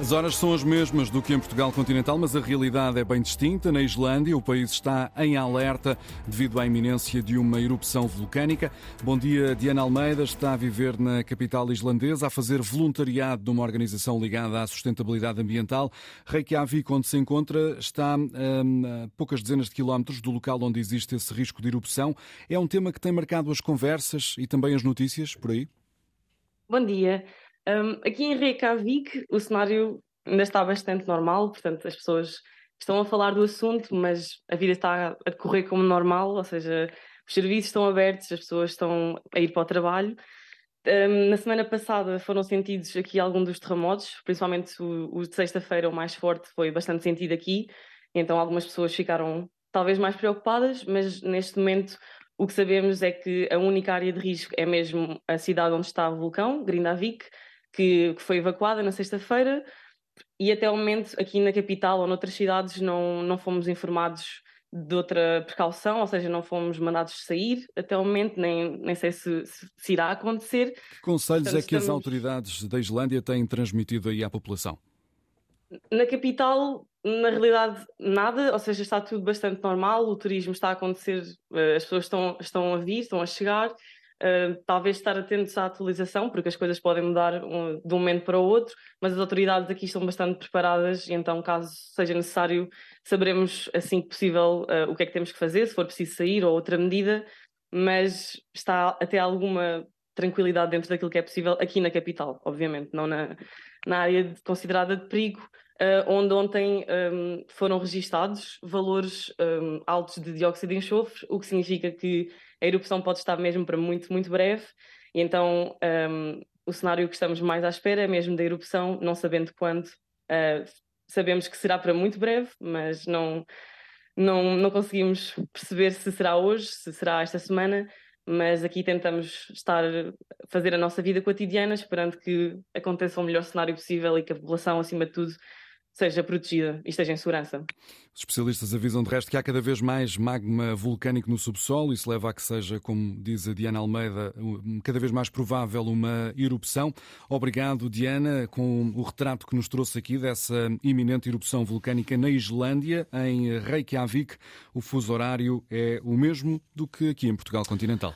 As horas são as mesmas do que em Portugal continental, mas a realidade é bem distinta. Na Islândia, o país está em alerta devido à iminência de uma erupção vulcânica. Bom dia, Diana Almeida está a viver na capital islandesa, a fazer voluntariado numa organização ligada à sustentabilidade ambiental. Reykjavik, onde se encontra, está hum, a poucas dezenas de quilómetros do local onde existe esse risco de erupção. É um tema que tem marcado as conversas e também as notícias por aí? Bom dia. Um, aqui em Reykjavik o cenário ainda está bastante normal, portanto as pessoas estão a falar do assunto, mas a vida está a decorrer como normal, ou seja, os serviços estão abertos, as pessoas estão a ir para o trabalho. Um, na semana passada foram sentidos aqui alguns dos terremotos, principalmente o, o de sexta-feira, o mais forte, foi bastante sentido aqui, então algumas pessoas ficaram talvez mais preocupadas, mas neste momento o que sabemos é que a única área de risco é mesmo a cidade onde está o vulcão, Grindavik, que, que foi evacuada na sexta-feira e até o momento aqui na capital ou noutras cidades não, não fomos informados de outra precaução, ou seja, não fomos mandados sair até o momento, nem, nem sei se, se irá acontecer. Que conselhos Portanto, é que estamos... as autoridades da Islândia têm transmitido aí à população? Na capital, na realidade, nada, ou seja, está tudo bastante normal, o turismo está a acontecer, eh, as pessoas estão, estão a vir, estão a chegar, Uh, talvez estar atentos à atualização, porque as coisas podem mudar um, de um momento para o outro, mas as autoridades aqui estão bastante preparadas e então, caso seja necessário, saberemos assim que possível uh, o que é que temos que fazer, se for preciso sair ou outra medida, mas está até alguma tranquilidade dentro daquilo que é possível aqui na capital, obviamente, não na, na área considerada de perigo, uh, onde ontem um, foram registados valores um, altos de dióxido de enxofre, o que significa que a erupção pode estar mesmo para muito, muito breve, e então um, o cenário que estamos mais à espera é mesmo da erupção, não sabendo quando. Uh, sabemos que será para muito breve, mas não, não, não conseguimos perceber se será hoje, se será esta semana, mas aqui tentamos estar fazer a nossa vida cotidiana, esperando que aconteça o melhor cenário possível e que a população, acima de tudo, seja protegida e esteja em segurança. Os especialistas avisam de resto que há cada vez mais magma vulcânico no subsolo. Isso leva a que seja, como diz a Diana Almeida, cada vez mais provável uma erupção. Obrigado, Diana, com o retrato que nos trouxe aqui dessa iminente erupção vulcânica na Islândia, em Reykjavik. O fuso horário é o mesmo do que aqui em Portugal continental.